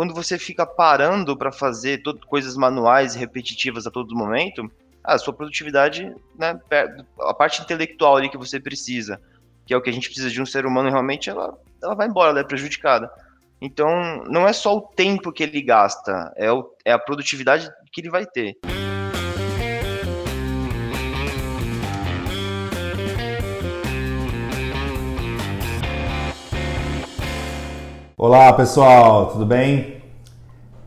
quando você fica parando para fazer coisas manuais e repetitivas a todo momento, a sua produtividade, né, a parte intelectual ali que você precisa, que é o que a gente precisa de um ser humano realmente, ela, ela vai embora, ela é prejudicada. Então, não é só o tempo que ele gasta, é, o, é a produtividade que ele vai ter. Olá pessoal, tudo bem?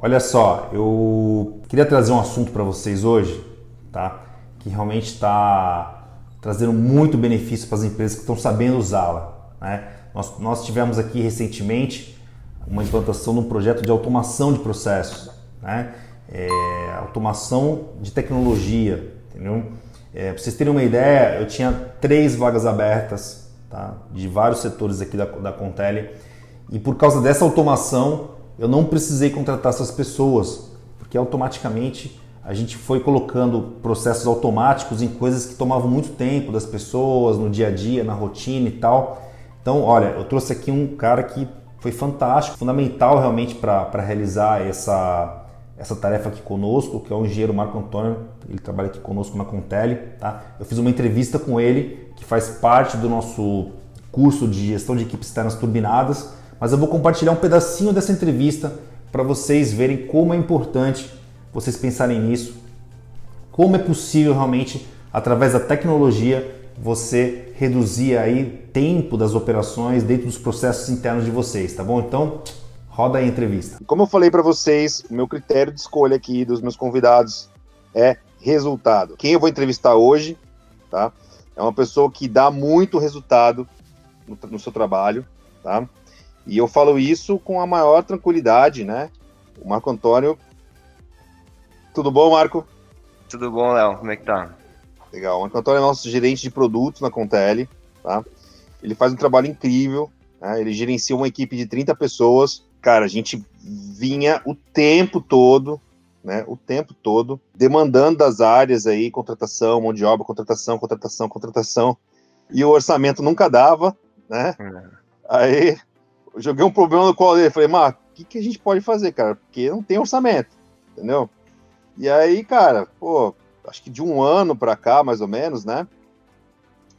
Olha só, eu queria trazer um assunto para vocês hoje, tá? Que realmente está trazendo muito benefício para as empresas que estão sabendo usá-la. Né? Nós, nós tivemos aqui recentemente uma implantação de um projeto de automação de processos, né? É, automação de tecnologia, entendeu? É, para vocês terem uma ideia, eu tinha três vagas abertas, tá? De vários setores aqui da, da Contele e por causa dessa automação, eu não precisei contratar essas pessoas, porque automaticamente a gente foi colocando processos automáticos em coisas que tomavam muito tempo das pessoas, no dia a dia, na rotina e tal. Então, olha, eu trouxe aqui um cara que foi fantástico, fundamental realmente para realizar essa, essa tarefa aqui conosco, que é o engenheiro Marco Antônio, ele trabalha aqui conosco na Contele. Tá? Eu fiz uma entrevista com ele, que faz parte do nosso curso de gestão de equipes externas turbinadas, mas eu vou compartilhar um pedacinho dessa entrevista para vocês verem como é importante vocês pensarem nisso, como é possível realmente através da tecnologia você reduzir aí tempo das operações dentro dos processos internos de vocês, tá bom? Então, roda aí a entrevista. Como eu falei para vocês, o meu critério de escolha aqui dos meus convidados é resultado. Quem eu vou entrevistar hoje, tá? É uma pessoa que dá muito resultado no, no seu trabalho, tá? E eu falo isso com a maior tranquilidade, né? O Marco Antônio. Tudo bom, Marco? Tudo bom, Léo? Como é que tá? Legal. O Marco Antônio é nosso gerente de produtos na Contele, tá? Ele faz um trabalho incrível, né? ele gerencia uma equipe de 30 pessoas. Cara, a gente vinha o tempo todo, né? O tempo todo, demandando das áreas aí, contratação, mão de obra, contratação, contratação, contratação. E o orçamento nunca dava, né? É. Aí joguei um problema no colo dele. Falei, Marco, o que, que a gente pode fazer, cara? Porque não tem orçamento, entendeu? E aí, cara, pô, acho que de um ano para cá, mais ou menos, né?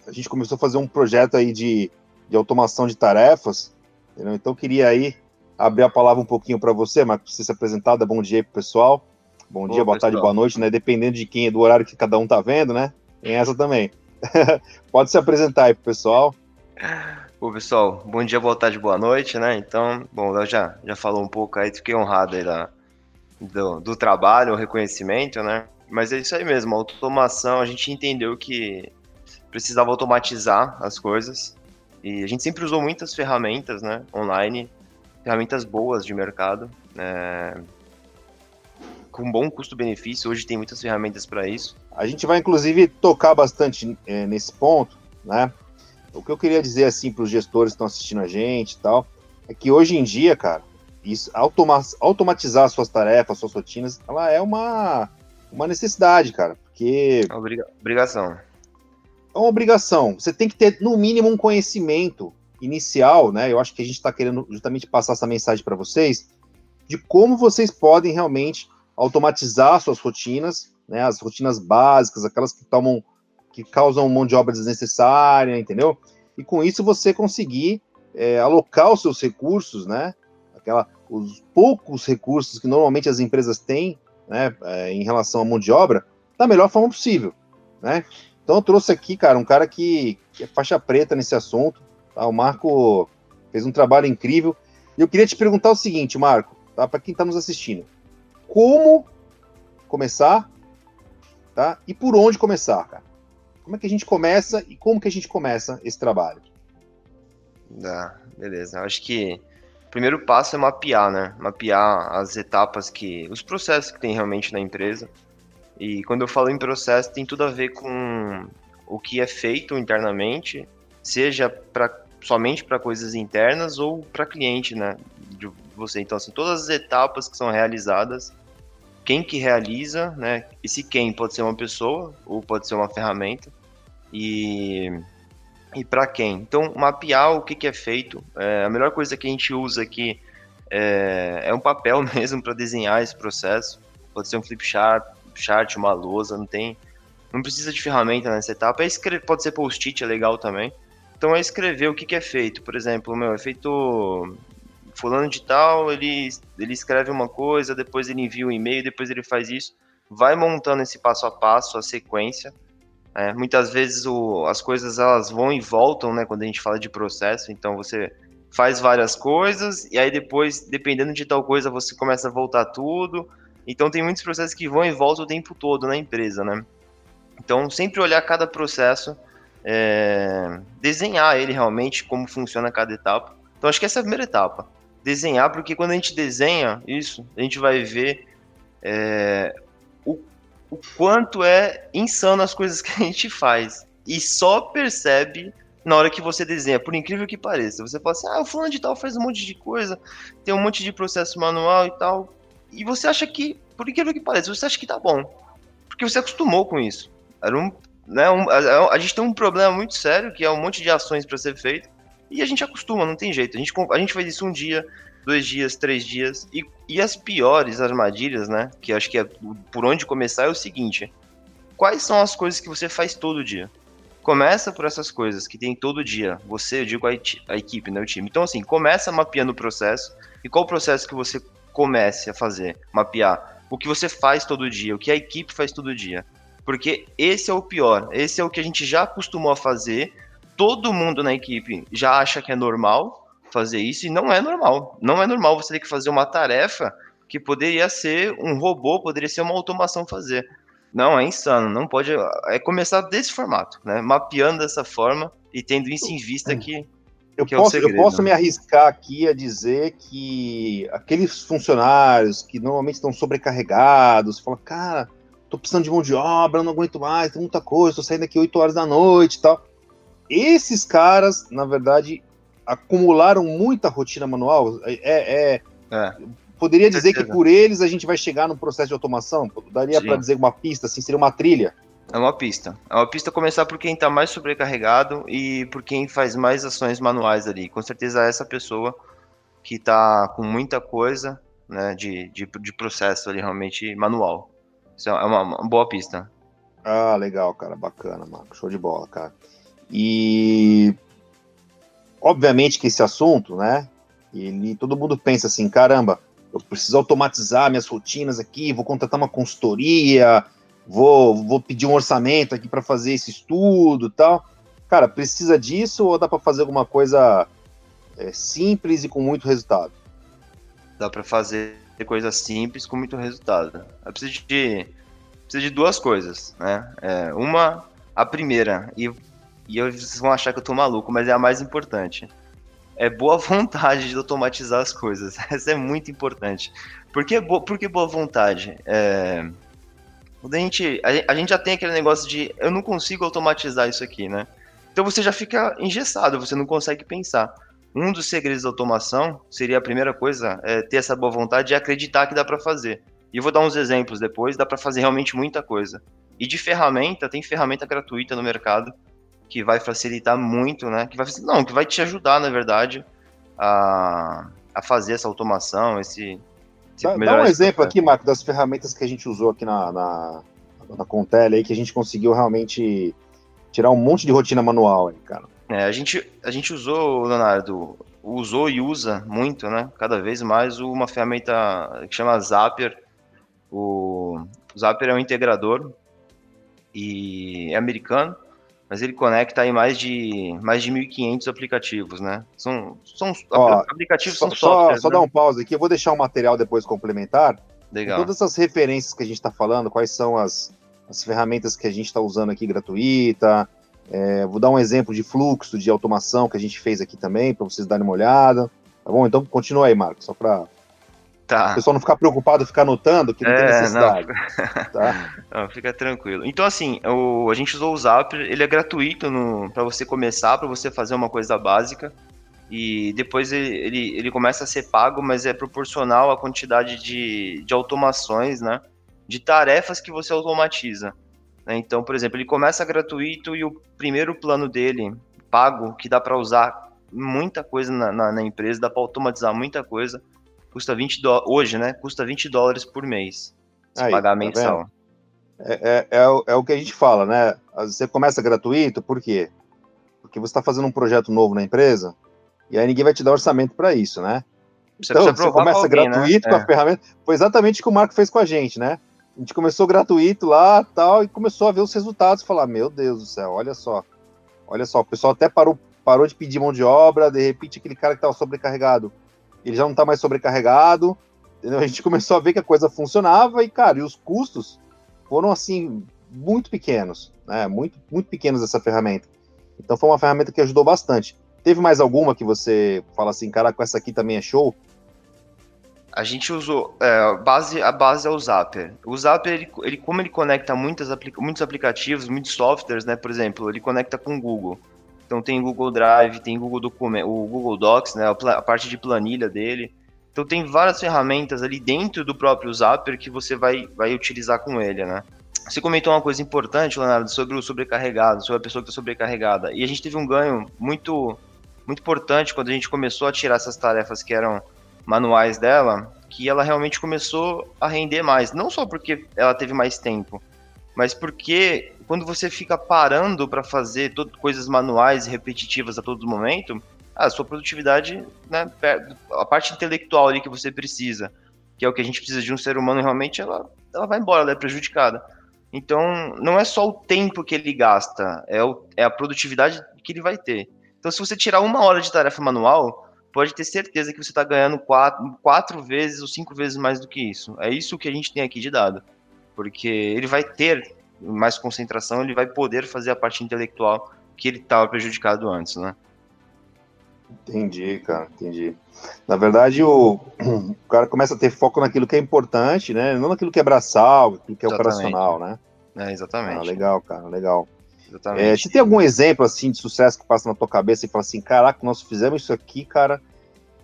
A gente começou a fazer um projeto aí de, de automação de tarefas, entendeu? Então, eu queria aí abrir a palavra um pouquinho para você, Marco, você se apresentar, dar bom dia aí pro pessoal. Bom dia, boa, boa tarde, boa noite, né? Dependendo de quem, do horário que cada um tá vendo, né? Tem essa também. Pode se apresentar aí pro pessoal. Ô, pessoal, bom dia, boa tarde, boa noite, né? Então, bom, eu já, já falou um pouco aí, fiquei honrado aí da, do, do trabalho, o reconhecimento, né? Mas é isso aí mesmo, a automação, a gente entendeu que precisava automatizar as coisas e a gente sempre usou muitas ferramentas, né, online, ferramentas boas de mercado, né, com bom custo-benefício, hoje tem muitas ferramentas para isso. A gente vai, inclusive, tocar bastante é, nesse ponto, né, o que eu queria dizer assim para os gestores que estão assistindo a gente e tal, é que hoje em dia, cara, isso, automa automatizar suas tarefas, suas rotinas, ela é uma, uma necessidade, cara, porque... É Obriga obrigação. É uma obrigação. Você tem que ter, no mínimo, um conhecimento inicial, né? Eu acho que a gente está querendo justamente passar essa mensagem para vocês, de como vocês podem realmente automatizar suas rotinas, né? As rotinas básicas, aquelas que tomam que causam mão de obra desnecessária, entendeu? E com isso você conseguir é, alocar os seus recursos, né? Aquela, os poucos recursos que normalmente as empresas têm, né, é, em relação à mão de obra, da melhor forma possível, né? Então eu trouxe aqui, cara, um cara que, que é faixa preta nesse assunto, tá? O Marco fez um trabalho incrível. E eu queria te perguntar o seguinte, Marco, tá? Para quem está nos assistindo, como começar, tá? E por onde começar, cara? Como é que a gente começa e como que a gente começa esse trabalho? Dá, beleza. Acho que o primeiro passo é mapear, né? Mapear as etapas que. os processos que tem realmente na empresa. E quando eu falo em processo, tem tudo a ver com o que é feito internamente, seja pra, somente para coisas internas ou para cliente, né? De você. Então, assim, todas as etapas que são realizadas quem que realiza, né? Esse quem pode ser uma pessoa ou pode ser uma ferramenta e e para quem. Então, mapear o que, que é feito. É, a melhor coisa que a gente usa aqui é, é um papel mesmo para desenhar esse processo. Pode ser um flip chart, chart, uma lousa, não tem, não precisa de ferramenta nessa etapa. É escrever, pode ser post-it, é legal também. Então é escrever o que, que é feito. Por exemplo, meu, é feito fulano de tal, ele, ele escreve uma coisa, depois ele envia um e-mail, depois ele faz isso. Vai montando esse passo a passo, a sequência. É, muitas vezes o, as coisas elas vão e voltam, né? Quando a gente fala de processo, então você faz várias coisas e aí depois, dependendo de tal coisa, você começa a voltar tudo. Então tem muitos processos que vão e voltam o tempo todo na empresa, né? Então sempre olhar cada processo, é, desenhar ele realmente como funciona cada etapa. Então acho que essa é a primeira etapa, desenhar, porque quando a gente desenha isso, a gente vai ver é, o, quanto é insano as coisas que a gente faz e só percebe na hora que você desenha, por incrível que pareça. Você fala assim, ah, o fulano de tal faz um monte de coisa, tem um monte de processo manual e tal, e você acha que, por incrível que pareça, você acha que tá bom, porque você acostumou com isso. Era um, né, um, a, a, gente tem um problema muito sério, que é um monte de ações para ser feito, e a gente acostuma, não tem jeito. A gente, a gente faz isso um dia, dois dias, três dias, e, e as piores armadilhas, né, que acho que é por onde começar é o seguinte, quais são as coisas que você faz todo dia? Começa por essas coisas que tem todo dia. Você, eu digo a, a equipe, né, o time. Então, assim, começa mapeando o processo. E qual o processo que você comece a fazer? Mapear. O que você faz todo dia, o que a equipe faz todo dia. Porque esse é o pior. Esse é o que a gente já acostumou a fazer. Todo mundo na equipe já acha que é normal fazer isso e não é normal. Não é normal você ter que fazer uma tarefa que poderia ser um robô, poderia ser uma automação fazer. Não, é insano, não pode. É começar desse formato, né? Mapeando dessa forma e tendo isso em vista que. Eu, que posso, é eu posso me arriscar aqui a dizer que aqueles funcionários que normalmente estão sobrecarregados, falam, cara, tô precisando de mão de obra, não aguento mais, tem muita coisa, tô saindo aqui 8 horas da noite e tal. Esses caras, na verdade, acumularam muita rotina manual. É, é, é Poderia dizer que por eles a gente vai chegar no processo de automação? Daria para dizer uma pista, assim, seria uma trilha? É uma pista. É uma pista começar por quem está mais sobrecarregado e por quem faz mais ações manuais ali. Com certeza é essa pessoa que está com muita coisa né, de, de, de, processo ali realmente manual. Isso é uma, uma, boa pista. Ah, legal, cara. Bacana, Marco. Show de bola, cara. E obviamente que esse assunto, né? Ele, todo mundo pensa assim, caramba, eu preciso automatizar minhas rotinas aqui, vou contratar uma consultoria, vou, vou pedir um orçamento aqui para fazer esse estudo tal. Cara, precisa disso ou dá para fazer alguma coisa é, simples e com muito resultado? Dá para fazer coisas simples com muito resultado. Eu preciso de, preciso de duas coisas, né? É, uma, a primeira, e, e vocês vão achar que eu tô maluco, mas é a mais importante é boa vontade de automatizar as coisas. Essa é muito importante. Por que, bo por que boa vontade? É... A, gente, a, a gente já tem aquele negócio de eu não consigo automatizar isso aqui, né? Então você já fica engessado, você não consegue pensar. Um dos segredos da automação seria a primeira coisa, é ter essa boa vontade e acreditar que dá para fazer. E eu vou dar uns exemplos depois, dá para fazer realmente muita coisa. E de ferramenta, tem ferramenta gratuita no mercado que vai facilitar muito, né? Que vai, não, que vai te ajudar, na verdade, a, a fazer essa automação, esse. esse dá, dá um exemplo aqui, Marco, das ferramentas que a gente usou aqui na, na, na Contele aí, que a gente conseguiu realmente tirar um monte de rotina manual aí, cara. É, a gente, a gente usou, Leonardo, usou e usa muito, né? Cada vez mais uma ferramenta que chama Zapier. O, o Zapier é um integrador e é americano mas ele conecta aí mais de mais de 1.500 aplicativos, né? São, são Ó, aplicativos só, são softwares. Só, só né? dar um pause aqui, eu vou deixar o um material depois complementar. Legal. Todas essas referências que a gente está falando, quais são as, as ferramentas que a gente está usando aqui gratuita. É, vou dar um exemplo de fluxo de automação que a gente fez aqui também, para vocês darem uma olhada. Tá bom? Então continua aí, Marcos, só para Tá. O pessoal não ficar preocupado, ficar anotando, que não é, tem necessidade. Não. Tá? não, fica tranquilo. Então, assim, o, a gente usou o Zapper, ele é gratuito para você começar, para você fazer uma coisa básica. E depois ele, ele, ele, começa a ser pago, mas é proporcional à quantidade de, de automações, né? De tarefas que você automatiza. Né? Então, por exemplo, ele começa gratuito e o primeiro plano dele, pago, que dá para usar muita coisa na, na, na empresa, dá para automatizar muita coisa custa 20 dólares, hoje, né? Custa 20 dólares por mês. Se Aí, pagar tá mensal. É, é, é, o- é o que a gente fala, né? Você começa gratuito, por quê? Porque você está fazendo um projeto novo na empresa e aí ninguém vai te dar orçamento para isso, né? Você então, você começa alguém, né? gratuito com a É. ferramenta. Foi exatamente o que o Marco fez com a gente, né? A gente começou gratuito lá tal, e começou a ver os resultados. Falar, meu Deus do céu, olha só. Olha só, o pessoal até parou, parou de pedir mão de obra, de repente aquele cara que estava sobrecarregado, ele já não está mais sobrecarregado. Entendeu? A gente começou a ver que a coisa funcionava e, cara, e os custos foram assim, muito pequenos, né? Muito, muito pequenos essa ferramenta. Então foi uma ferramenta que ajudou bastante. Teve mais alguma que você fala assim, caraca, essa aqui também é show? A gente usou é, base, a base é o Zapper. O Zapper, ele, ele- como ele conecta muitas muitos aplicativos, muitos softwares, né? Por exemplo, ele conecta com o Google. Então tem Google Drive, tem Google o Google Docs, né? A parte de planilha dele. Então tem várias ferramentas ali dentro do próprio Zapper que você vai, vai utilizar com ele, né? Você comentou uma coisa importante, Leonardo, sobre o sobrecarregado, sobre a pessoa que está sobrecarregada. E a gente teve um ganho muito, muito importante quando a gente começou a tirar essas tarefas que eram manuais dela, que ela realmente começou a render mais. Não só porque ela teve mais tempo, mas porque quando você fica parando para fazer todo, coisas manuais e repetitivas a todo momento, a sua produtividade, né, a parte intelectual ali que você precisa, que é o que a gente precisa de um ser humano, realmente ela, ela vai embora, ela é prejudicada. Então, não é só o tempo que ele gasta, é, o, é a produtividade que ele vai ter. Então, se você tirar uma hora de tarefa manual, pode ter certeza que você está ganhando quatro, quatro vezes ou cinco vezes mais do que isso. É isso que a gente tem aqui de dado. Porque ele vai ter mais concentração, ele vai poder fazer a parte intelectual que ele estava prejudicado antes, né? Entendi, cara, entendi. Na verdade, o, o cara começa a ter foco naquilo que é importante, né? Não naquilo que é braçal, naquilo que é Exatamente. operacional, né? É, Ah, exatamente. legal, cara, legal. exatamente. É, você tem algum exemplo assim de sucesso que passa na tua cabeça e fala assim, caraca, nós fizemos isso aqui, cara,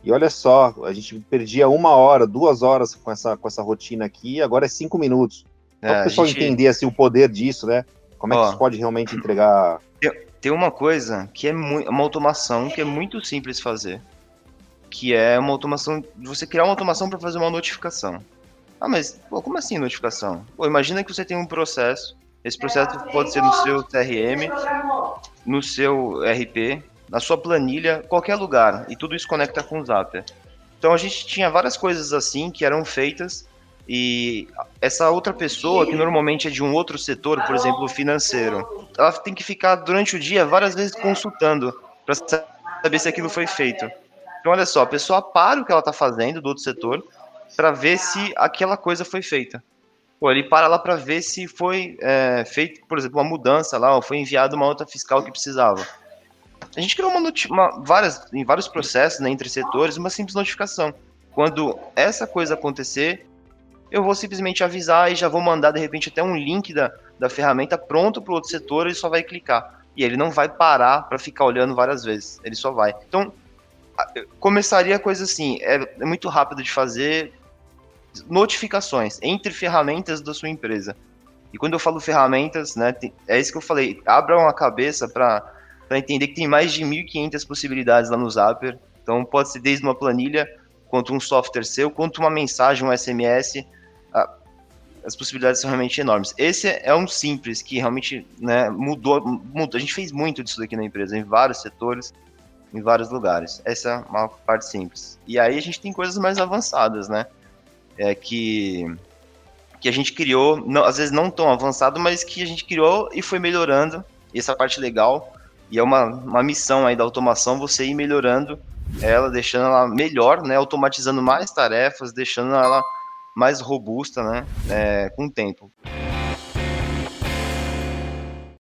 e olha só, a gente perdia uma hora, duas horas com essa, com essa rotina aqui, agora é cinco minutos. É, para o pessoal gente- entender assim, o poder disso, né? Como é que isso pode realmente entregar. Tem uma coisa que é uma automação que é muito simples fazer. Que é uma automação. Você criar uma automação para fazer uma notificação. Ah, mas pô, como assim notificação? Pô, imagina que você tem um processo. Esse processo pode ser no seu CRM, no seu RP, na sua planilha, qualquer lugar. E tudo isso conecta com o Zapier. Então a gente tinha várias coisas assim que eram feitas e essa outra pessoa, que normalmente é de um outro setor, por exemplo, financeiro, ela tem que ficar durante o dia várias vezes consultando para saber se aquilo foi feito. Então, olha só, a pessoa para o que ela está fazendo do outro setor para ver se aquela coisa foi feita. Pô, ele para lá para ver se foi é, feito, por exemplo, uma mudança lá, ou foi enviada uma outra fiscal que precisava. A gente criou uma, uma- várias, em vários processos né, entre setores uma simples notificação. Quando essa coisa acontecer, eu vou simplesmente avisar e já vou mandar de repente até um link da, da ferramenta pronto para o outro setor, ele só vai clicar. E ele não vai parar para ficar olhando várias vezes, ele só vai. Então, começaria a coisa assim, é, é muito rápido de fazer notificações entre ferramentas da sua empresa. E quando eu falo ferramentas, né, é isso que eu falei, abram a cabeça para entender que tem mais de 1.500 possibilidades lá no Zapper. Então, pode ser desde uma planilha, quanto um software seu, quanto uma mensagem, um SMS. As possibilidades são realmente enormes. Esse é um simples que realmente né, mudou, mudou. A gente fez muito disso daqui na empresa, em vários setores, em vários lugares. Essa é uma parte simples. E aí a gente tem coisas mais avançadas, né? É que que a gente criou, não- às vezes não tão avançado, mas que a gente criou e foi melhorando. E essa parte legal. E é uma, uma missão aí da automação você ir melhorando ela, deixando ela melhor, né? Automatizando mais tarefas, deixando ela mais robusta, né? é, com o tempo.